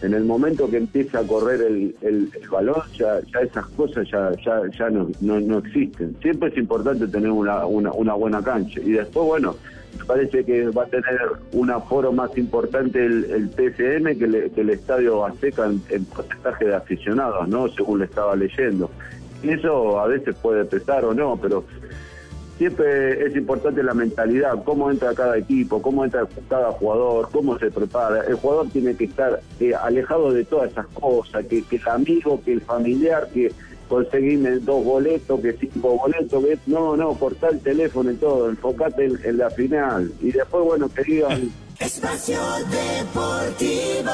en el momento que empieza a correr el, el, balón, ya, ya esas cosas ya, ya, ya no, no, existen. Siempre es importante tener una, una buena cancha. Y después, bueno, parece que va a tener un aforo más importante el, el que, el Estadio Azteca en, porcentaje de aficionados, ¿no? Según le estaba leyendo. Y eso a veces puede pesar o no, pero siempre es importante la mentalidad, cómo entra cada equipo, cómo entra cada jugador, cómo se prepara. El jugador tiene que estar eh, alejado de todas esas cosas, que, que el amigo, que el familiar, que conseguirme dos boletos, que cinco boletos, que no, no, cortar el teléfono y todo, enfocate en, la final. Y después, bueno, querido... [laughs] Espacio Deportivo.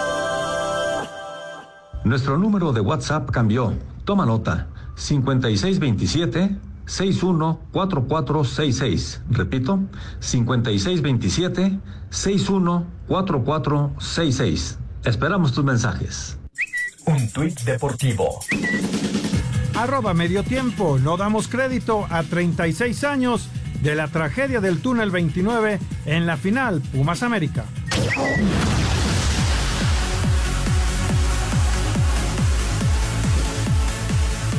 Nuestro número de WhatsApp cambió. Toma nota. 5627 614466. Repito, 5627 614466. Esperamos tus mensajes. Un tuit deportivo arroba medio tiempo. No damos crédito a 36 años de la tragedia del túnel 29 en la final Pumas América.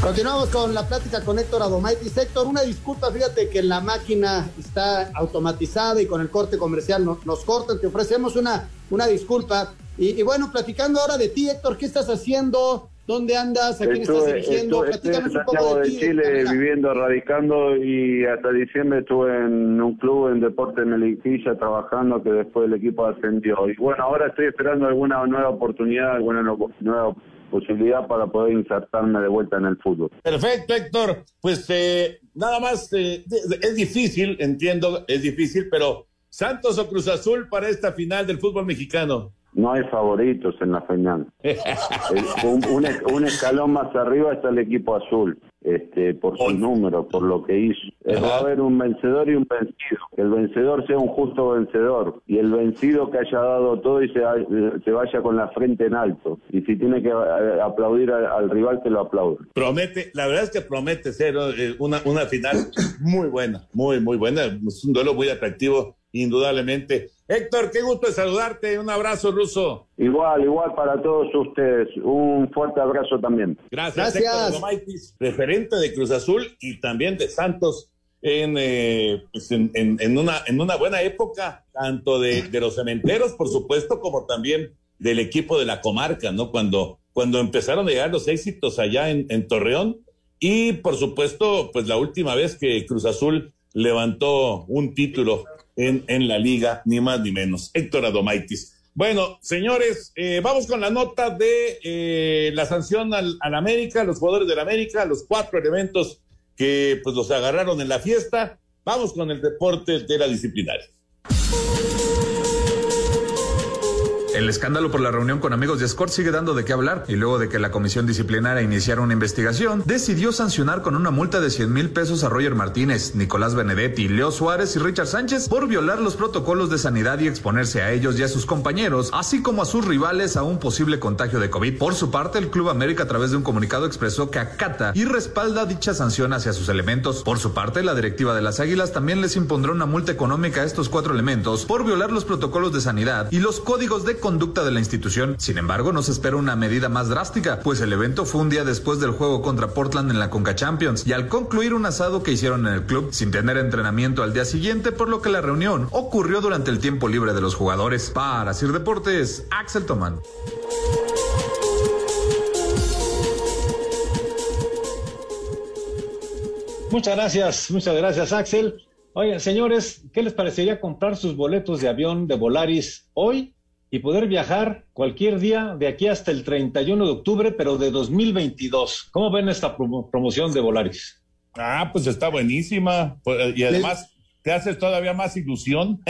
Continuamos con la plática con Héctor Adomaitis. Héctor, una disculpa, fíjate que la máquina está automatizada y con el corte comercial nos, cortan, te ofrecemos una, una disculpa. Y, bueno, platicando ahora de ti, Héctor, ¿qué estás haciendo? ¿Dónde andas? ¿A quién estás dirigiendo? Estuve, en Santiago de, Chile, viviendo, radicando y hasta diciembre estuve en un club en Deporte Melipilla trabajando que después el equipo ascendió. Y bueno, ahora estoy esperando alguna nueva oportunidad, alguna nueva posibilidad para poder insertarme de vuelta en el fútbol. Perfecto, Héctor. Pues eh, nada más, eh, es difícil, entiendo, es difícil, pero Santos o Cruz Azul para esta final del fútbol mexicano no hay favoritos en la final. un, un, escalón más arriba está el equipo azul, este, por su número, por lo que hizo. Eh, va a haber un vencedor y un vencido. Que el vencedor sea un justo vencedor y el vencido que haya dado todo y se, se vaya con la frente en alto. Y si tiene que eh, aplaudir al, rival, que lo aplaude. Promete, la verdad es que promete ser eh, una, una final muy buena, muy, muy buena. Es un duelo muy atractivo indudablemente. Héctor, qué gusto de saludarte. Un abrazo, Ruso. Igual, igual para todos ustedes. Un fuerte abrazo también. Gracias, Héctor referente de Cruz Azul y también de Santos en, eh, pues en, en, una, en una buena época, tanto de, de, los cementeros, por supuesto, como también del equipo de la comarca, ¿no? Cuando, cuando empezaron a llegar los éxitos allá en, en Torreón y, por supuesto, pues la última vez que Cruz Azul levantó un título en, la liga, ni más ni menos. Héctor Adomaitis. Bueno, señores, eh, vamos con la nota de eh, la sanción al, al, América, los jugadores del América, los cuatro elementos que pues los agarraron en la fiesta. Vamos con el deporte de la disciplinaria. El escándalo por la reunión con amigos de Scott sigue dando de qué hablar y luego de que la comisión disciplinaria iniciara una investigación, decidió sancionar con una multa de 100 mil pesos a Roger Martínez, Nicolás Benedetti, Leo Suárez y Richard Sánchez por violar los protocolos de sanidad y exponerse a ellos y a sus compañeros, así como a sus rivales a un posible contagio de COVID. Por su parte, el Club América a través de un comunicado expresó que acata y respalda dicha sanción hacia sus elementos. Por su parte, la directiva de las Águilas también les impondrá una multa económica a estos cuatro elementos por violar los protocolos de sanidad y los códigos de conducta de la institución. Sin embargo, no se espera una medida más drástica, pues el evento fue un día después del juego contra Portland en la Conca Champions y al concluir un asado que hicieron en el club sin tener entrenamiento al día siguiente, por lo que la reunión ocurrió durante el tiempo libre de los jugadores. Para Sir Deportes, Axel Toman. Muchas gracias, muchas gracias Axel. Oigan, señores, ¿qué les parecería comprar sus boletos de avión de Volaris hoy y poder viajar cualquier día de aquí hasta el 31 de octubre, pero de 2022? ¿Cómo ven esta promoción de Volaris? Ah, pues está buenísima. Pues, y además te haces todavía más ilusión.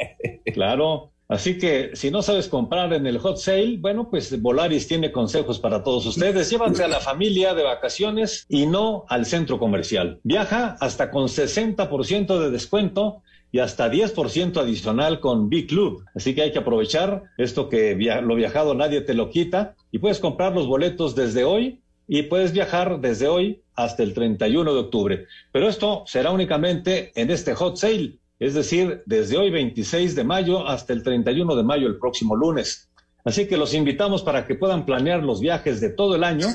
[laughs] claro. Así que si no sabes comprar en el hot sale, bueno, pues Volaris tiene consejos para todos ustedes. Llévanse a la familia de vacaciones y no al centro comercial. Viaja hasta con 60% de descuento y hasta 10% adicional con B Club. Así que hay que aprovechar esto que lo viajado nadie te lo quita y puedes comprar los boletos desde hoy y puedes viajar desde hoy hasta el 31 de octubre. Pero esto será únicamente en este hot sale es decir, desde hoy 26 de mayo hasta el 31 de mayo el próximo lunes. Así que los invitamos para que puedan planear los viajes de todo el año,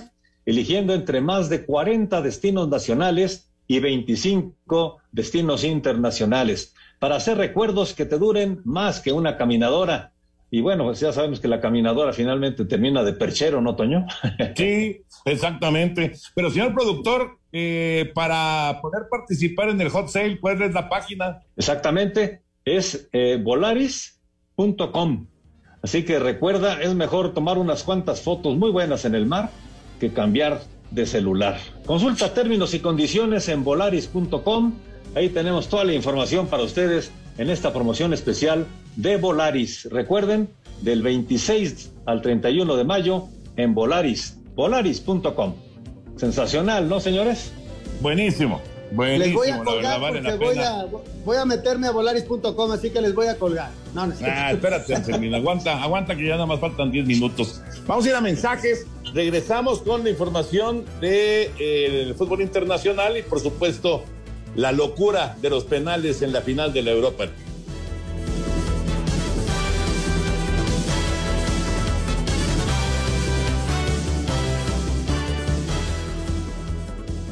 eligiendo entre más de 40 destinos nacionales y 25 destinos internacionales, para hacer recuerdos que te duren más que una caminadora. Y bueno, pues ya sabemos que la caminadora finalmente termina de perchero, ¿no, Toño? [laughs] Sí, exactamente. Pero señor productor, eh, para poder participar en el hot sale, ¿cuál es la página? Exactamente, es eh, volaris.com. Así que recuerda, es mejor tomar unas cuantas fotos muy buenas en el mar que cambiar de celular. Consulta términos y condiciones en volaris.com. Ahí tenemos toda la información para ustedes en esta promoción especial de Volaris. Recuerden, del 26 al 31 de mayo en Volaris, volaris.com. Sensacional, ¿no, señores? Buenísimo. Buenísimo, les voy a colgar porque voy a, voy a, meterme a volaris.com, así que les voy a colgar. No, no, ah, espérate, [laughs] aguanta, aguanta que ya nada más faltan 10 minutos. Vamos a ir a mensajes. Regresamos con la información del de, fútbol internacional y, por supuesto, la locura de los penales en la final de la Europa.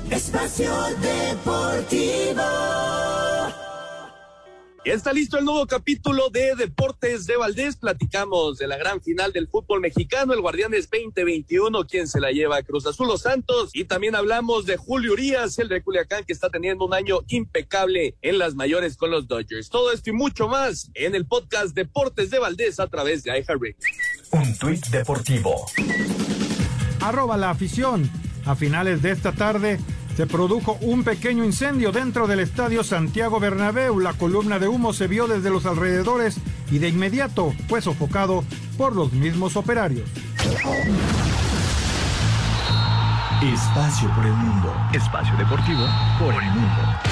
Espacio Deportivo. Ya está listo el nuevo capítulo de Deportes de Valdés. Platicamos de la gran final del fútbol mexicano, el Guardianes 2021, quien se la lleva a Cruz Azul Los Santos. Y también hablamos de Julio Urias, el de Culiacán, que está teniendo un año impecable en las mayores con los Dodgers. Todo esto y mucho más en el podcast Deportes de Valdés a través de iHeartRadio. Un tuit deportivo. Arroba la afición. A finales de esta tarde, se produjo un pequeño incendio dentro del estadio Santiago Bernabéu. La columna de humo se vio desde los alrededores y de inmediato fue sofocado por los mismos operarios. Espacio por el mundo. Espacio deportivo por el mundo.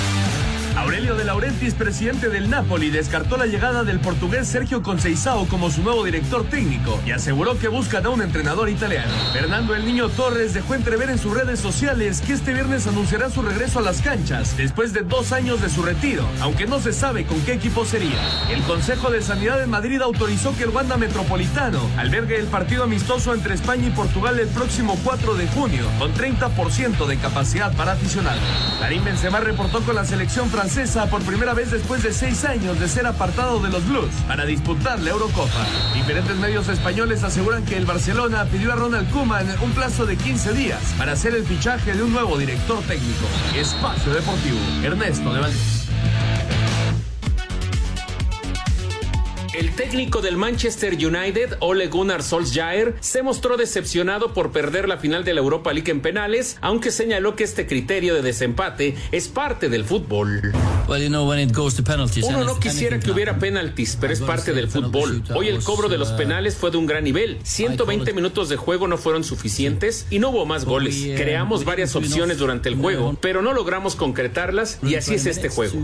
Aurelio de Laurentiis, presidente del Napoli, descartó la llegada del portugués Sergio Conceição como su nuevo director técnico y aseguró que buscan a un entrenador italiano. Fernando el Niño Torres dejó entrever en sus redes sociales que este viernes anunciará su regreso a las canchas después de dos años de su retiro, aunque no se sabe con qué equipo sería. El Consejo de Sanidad de Madrid autorizó que el Wanda Metropolitano albergue el partido amistoso entre España y Portugal el próximo 4 de junio, con 30% de capacidad para aficionados. Karim Benzema reportó con la selección francesa por primera vez después de seis años de ser apartado de los Blues para disputar la Eurocopa. Diferentes medios españoles aseguran que el Barcelona pidió a Ronald Koeman un plazo de 15 días para hacer el fichaje de un nuevo director técnico. Espacio Deportivo, Ernesto de Valdés. El técnico del Manchester United, Ole Gunnar Solskjaer, se mostró decepcionado por perder la final de la Europa League en penales, aunque señaló que este criterio de desempate es parte del fútbol. Uno no quisiera que hubiera penaltis, pero es parte del fútbol. Hoy el cobro de los uh, penales fue de un gran nivel. 120 minutos de juego no fueron suficientes y no hubo más goles. uh, Creamos varias opciones durante el juego, pero no logramos concretarlas y así es este juego.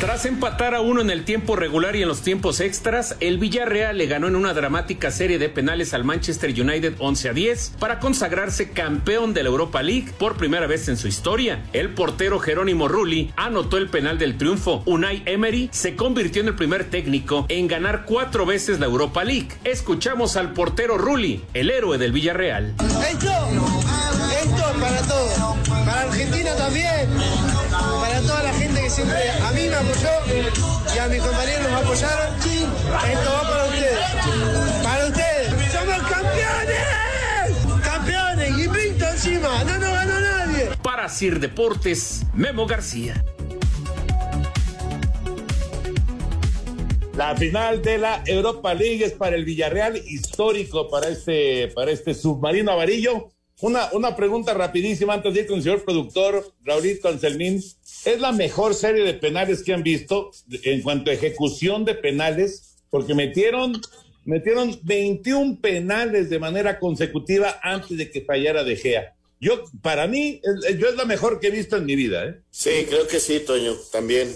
Tras empatar a uno en el tiempo regular y en los tiempos extras, el Villarreal le ganó en una dramática serie de penales al Manchester United 11 a 10 para consagrarse campeón de la Europa League por primera vez en su historia. El portero Jerónimo Rulli anotó el penal del triunfo. Unai Emery se convirtió en el primer técnico en ganar cuatro veces la Europa League. Escuchamos al portero Rulli, el héroe del Villarreal. Esto, esto es para todos, para Argentina también, para toda la gente que siempre a mí me apoyó y a mis compañeros nos apoyaron. Esto va para ustedes, para ustedes. ¡Somos campeones! ¡Campeones! Y pinto encima, no nos ganó nadie. Para Sir Deportes, Memo García. La final de la Europa League es para el Villarreal, histórico para este, para este submarino amarillo. Una, una pregunta rapidísima antes de ir con el señor productor, Raulito Anselmín. ¿Es la mejor serie de penales que han visto en cuanto a ejecución de penales? Porque metieron, metieron 21 penales de manera consecutiva antes de que fallara De Gea. Yo, para mí, yo es la mejor que he visto en mi vida, ¿eh? Sí, creo que sí, Toño, también.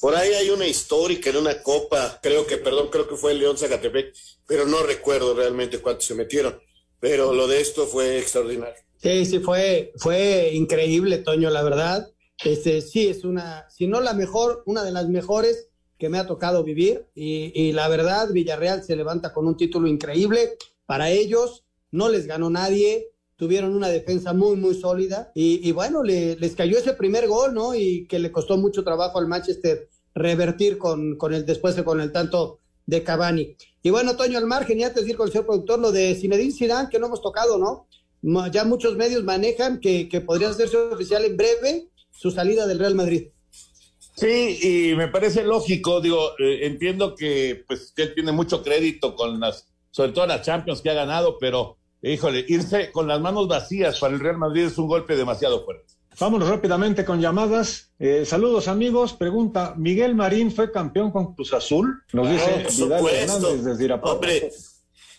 Por ahí hay una histórica en una copa, creo que, perdón, creo que fue el León Zacatepec, pero no recuerdo realmente cuántos se metieron. Pero lo de esto fue extraordinario. Sí, sí, fue, fue increíble, Toño, la verdad. Este, sí, es una, si no la mejor, una de las mejores que me ha tocado vivir. Y, la verdad, Villarreal se levanta con un título increíble para ellos. No les ganó nadie. Tuvieron una defensa muy, muy sólida. Y, bueno, le- les cayó ese primer gol, ¿no? Y que le costó mucho trabajo al Manchester revertir con, con el después de- con el tanto de Cavani. Y bueno, Toño, al margen, y antes de ir con el señor productor, lo de Zinedine Zidane, que no hemos tocado, ¿no? Ya muchos medios manejan que, que podría hacerse oficial en breve su salida del Real Madrid. Sí, y me parece lógico, digo, eh, entiendo que pues que él tiene mucho crédito con las, sobre todo las Champions que ha ganado, pero híjole, irse con las manos vacías para el Real Madrid es un golpe demasiado fuerte. Vámonos rápidamente con llamadas. Eh, saludos amigos. Pregunta, ¿Miguel Marín fue campeón con Cruz Azul? Nos dice por Vidal supuesto. Hernández desde Irapuato. Hombre,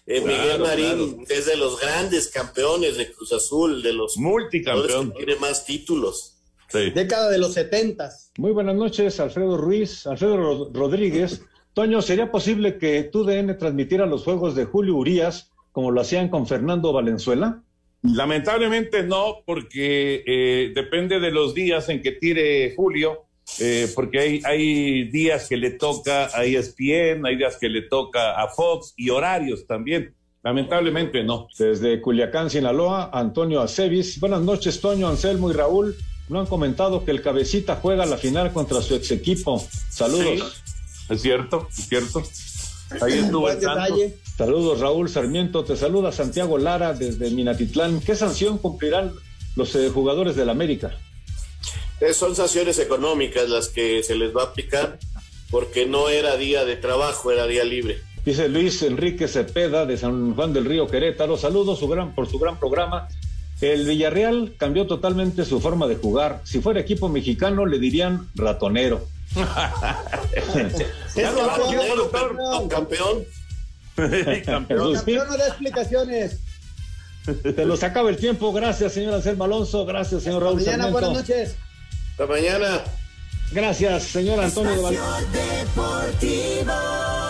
eh, Claro, Miguel Marín claro. es de los grandes campeones de Cruz Azul, de los Multicampeón. jugadores que tiene más títulos. Década de los setentas. Muy buenas noches, Alfredo Ruiz, Alfredo Ro- Rodríguez. Toño, ¿sería posible que TUDN transmitiera los juegos de Julio Urías como lo hacían con Fernando Valenzuela? Lamentablemente no, porque eh, depende de los días en que tire Julio, eh, porque hay, hay días que le toca a ESPN, hay días que le toca a Fox y horarios también. Lamentablemente no. Desde Culiacán, Sinaloa, Antonio Acevis. Buenas noches, Toño, Anselmo y Raúl. No han comentado que el cabecita juega la final contra su ex equipo. Saludos. Es cierto, es cierto. Ahí estuvo el Santos. detalle. Saludos, Raúl Sarmiento. Te saluda Santiago Lara desde Minatitlán. ¿Qué sanción cumplirán los eh, jugadores del América? Eh, son sanciones económicas las que se les va a aplicar porque no era día de trabajo, era día libre. Dice Luis Enrique Cepeda de San Juan del Río Querétaro. Saludos su gran, por su gran programa. El Villarreal cambió totalmente su forma de jugar. Si fuera equipo mexicano, le dirían ratonero. [laughs] Es Ya vamos, campeón, no, campeón. [laughs] [laughs] Campeón. Campeón no da explicaciones. Te los acaba el tiempo. Gracias, señor Anselmo Alonso. Gracias, señor Raúl Mañana, Sarmiento. buenas noches. Hasta mañana. Gracias, señor Antonio Espacio Deportivo.